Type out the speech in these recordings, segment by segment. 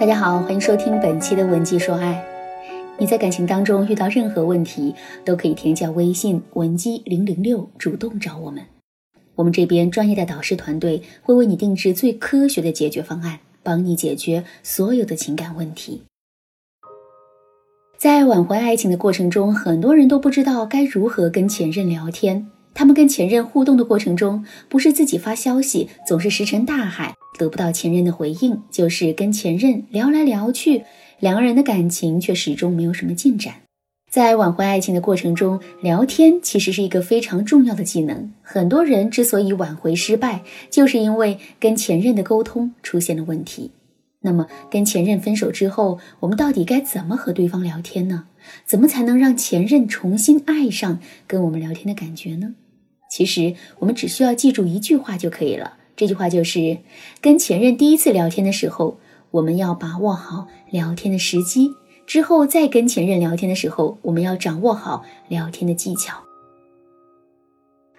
大家好，欢迎收听本期的文姬说爱。你在感情当中遇到任何问题，都可以添加微信文姬零零六，主动找我们。我们这边专业的导师团队会为你定制最科学的解决方案，帮你解决所有的情感问题。在挽回爱情的过程中，很多人都不知道该如何跟前任聊天。他们跟前任互动的过程中，不是自己发消息，总是石沉大海，得不到前任的回应；就是跟前任聊来聊去，两个人的感情却始终没有什么进展。在挽回爱情的过程中，聊天其实是一个非常重要的技能。很多人之所以挽回失败，就是因为跟前任的沟通出现了问题。那么，跟前任分手之后，我们到底该怎么和对方聊天呢？怎么才能让前任重新爱上跟我们聊天的感觉呢？其实我们只需要记住一句话就可以了。这句话就是：跟前任第一次聊天的时候，我们要把握好聊天的时机；之后再跟前任聊天的时候，我们要掌握好聊天的技巧。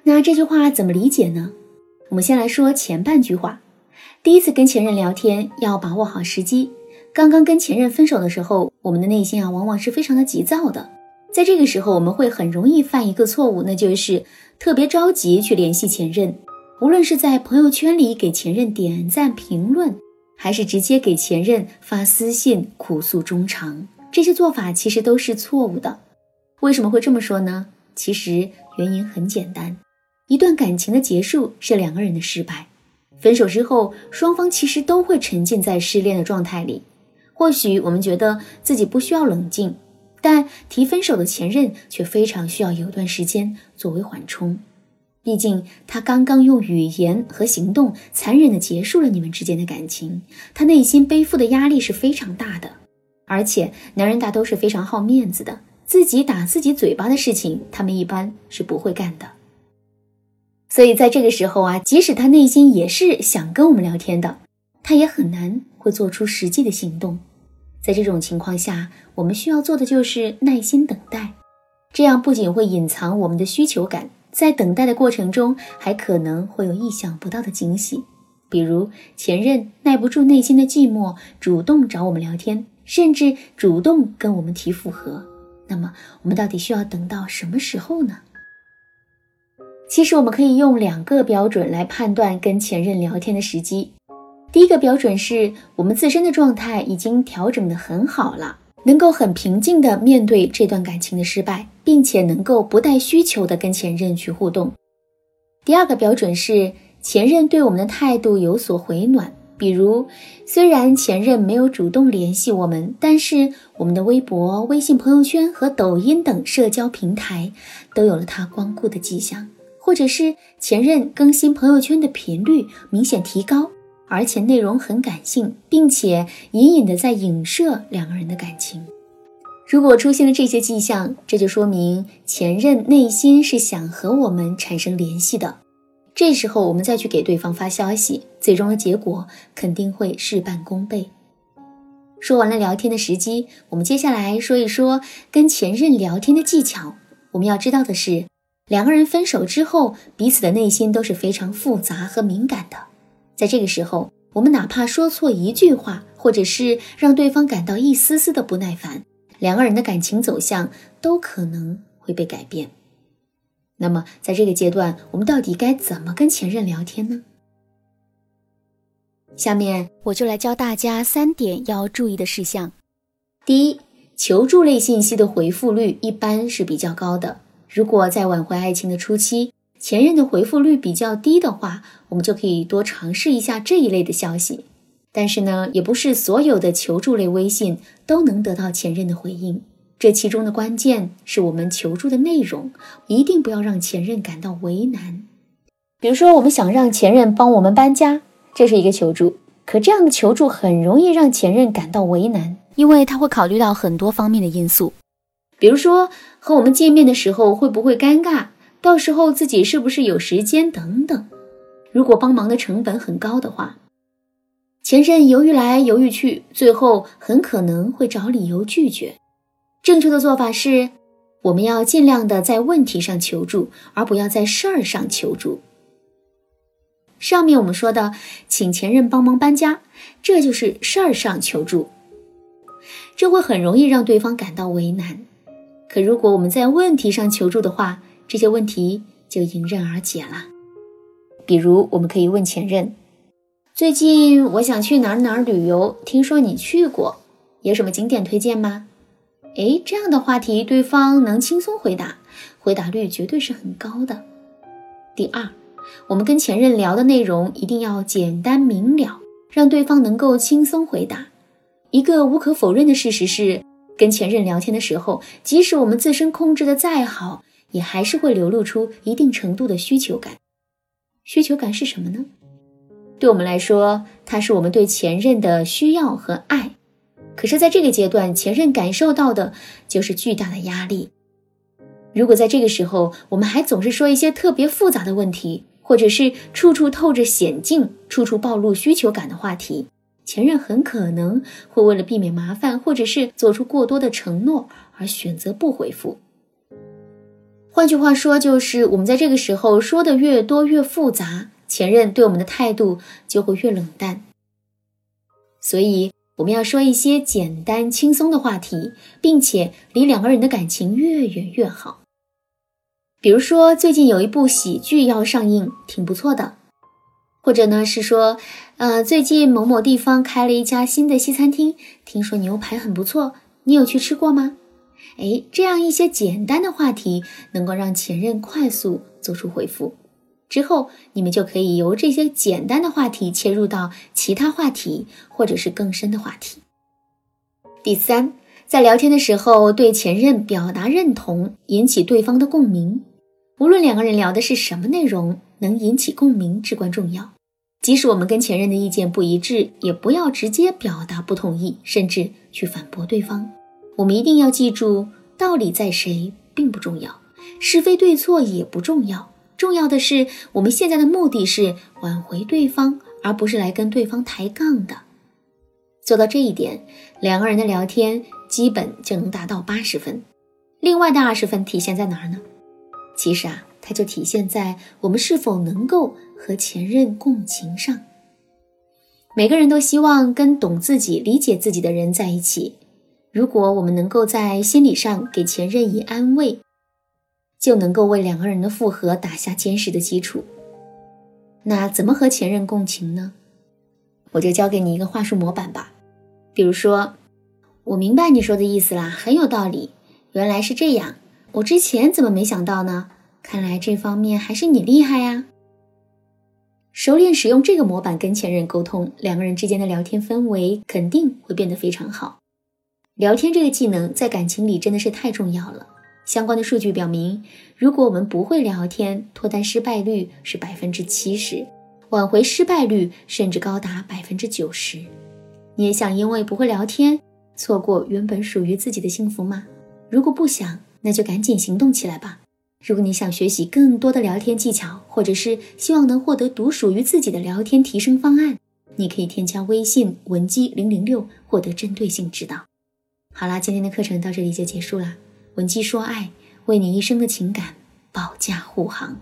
那这句话怎么理解呢？我们先来说前半句话：第一次跟前任聊天要把握好时机。刚刚跟前任分手的时候，我们的内心啊，往往是非常的急躁的。在这个时候，我们会很容易犯一个错误，那就是。特别着急去联系前任，无论是在朋友圈里给前任点赞评论，还是直接给前任发私信苦诉衷肠，这些做法其实都是错误的。为什么会这么说呢？其实原因很简单，一段感情的结束是两个人的失败，分手之后，双方其实都会沉浸在失恋的状态里。或许我们觉得自己不需要冷静。但提分手的前任却非常需要有段时间作为缓冲，毕竟他刚刚用语言和行动残忍的结束了你们之间的感情，他内心背负的压力是非常大的。而且男人大都是非常好面子的，自己打自己嘴巴的事情，他们一般是不会干的。所以在这个时候啊，即使他内心也是想跟我们聊天的，他也很难会做出实际的行动。在这种情况下，我们需要做的就是耐心等待，这样不仅会隐藏我们的需求感，在等待的过程中还可能会有意想不到的惊喜，比如前任耐不住内心的寂寞，主动找我们聊天，甚至主动跟我们提复合。那么，我们到底需要等到什么时候呢？其实，我们可以用两个标准来判断跟前任聊天的时机。第一个标准是我们自身的状态已经调整的很好了，能够很平静的面对这段感情的失败，并且能够不带需求的跟前任去互动。第二个标准是前任对我们的态度有所回暖，比如虽然前任没有主动联系我们，但是我们的微博、微信朋友圈和抖音等社交平台都有了他光顾的迹象，或者是前任更新朋友圈的频率明显提高。而且内容很感性，并且隐隐的在影射两个人的感情。如果出现了这些迹象，这就说明前任内心是想和我们产生联系的。这时候我们再去给对方发消息，最终的结果肯定会事半功倍。说完了聊天的时机，我们接下来说一说跟前任聊天的技巧。我们要知道的是，两个人分手之后，彼此的内心都是非常复杂和敏感的。在这个时候，我们哪怕说错一句话，或者是让对方感到一丝丝的不耐烦，两个人的感情走向都可能会被改变。那么，在这个阶段，我们到底该怎么跟前任聊天呢？下面我就来教大家三点要注意的事项。第一，求助类信息的回复率一般是比较高的。如果在挽回爱情的初期，前任的回复率比较低的话，我们就可以多尝试一下这一类的消息。但是呢，也不是所有的求助类微信都能得到前任的回应。这其中的关键是我们求助的内容，一定不要让前任感到为难。比如说，我们想让前任帮我们搬家，这是一个求助。可这样的求助很容易让前任感到为难，因为他会考虑到很多方面的因素，比如说和我们见面的时候会不会尴尬。到时候自己是不是有时间等等？如果帮忙的成本很高的话，前任犹豫来犹豫去，最后很可能会找理由拒绝。正确的做法是，我们要尽量的在问题上求助，而不要在事儿上求助。上面我们说的，请前任帮忙搬家，这就是事儿上求助，这会很容易让对方感到为难。可如果我们在问题上求助的话，这些问题就迎刃而解了。比如，我们可以问前任：“最近我想去哪儿哪儿旅游，听说你去过，有什么景点推荐吗？”哎，这样的话题，对方能轻松回答，回答率绝对是很高的。第二。我们跟前任聊的内容一定要简单明了，让对方能够轻松回答。一个无可否认的事实是，跟前任聊天的时候，即使我们自身控制的再好，也还是会流露出一定程度的需求感。需求感是什么呢？对我们来说，它是我们对前任的需要和爱。可是，在这个阶段，前任感受到的就是巨大的压力。如果在这个时候，我们还总是说一些特别复杂的问题，或者是处处透着险境、处处暴露需求感的话题，前任很可能会为了避免麻烦，或者是做出过多的承诺而选择不回复。换句话说，就是我们在这个时候说的越多越复杂，前任对我们的态度就会越冷淡。所以，我们要说一些简单轻松的话题，并且离两个人的感情越远越好。比如说，最近有一部喜剧要上映，挺不错的。或者呢，是说，呃，最近某某地方开了一家新的西餐厅，听说牛排很不错，你有去吃过吗？哎，这样一些简单的话题，能够让前任快速做出回复。之后，你们就可以由这些简单的话题切入到其他话题，或者是更深的话题。第三，在聊天的时候，对前任表达认同，引起对方的共鸣。无论两个人聊的是什么内容，能引起共鸣至关重要。即使我们跟前任的意见不一致，也不要直接表达不同意，甚至去反驳对方。我们一定要记住，道理在谁并不重要，是非对错也不重要。重要的是，我们现在的目的是挽回对方，而不是来跟对方抬杠的。做到这一点，两个人的聊天基本就能达到八十分。另外的二十分体现在哪儿呢？其实啊，它就体现在我们是否能够和前任共情上。每个人都希望跟懂自己、理解自己的人在一起。如果我们能够在心理上给前任以安慰，就能够为两个人的复合打下坚实的基础。那怎么和前任共情呢？我就教给你一个话术模板吧。比如说，我明白你说的意思啦，很有道理。原来是这样。我之前怎么没想到呢？看来这方面还是你厉害呀！熟练使用这个模板跟前任沟通，两个人之间的聊天氛围肯定会变得非常好。聊天这个技能在感情里真的是太重要了。相关的数据表明，如果我们不会聊天，脱单失败率是百分之七十，挽回失败率甚至高达百分之九十。你也想因为不会聊天，错过原本属于自己的幸福吗？如果不想，那就赶紧行动起来吧！如果你想学习更多的聊天技巧，或者是希望能获得独属于自己的聊天提升方案，你可以添加微信文姬零零六，获得针对性指导。好啦，今天的课程到这里就结束啦。文姬说爱，为你一生的情感保驾护航。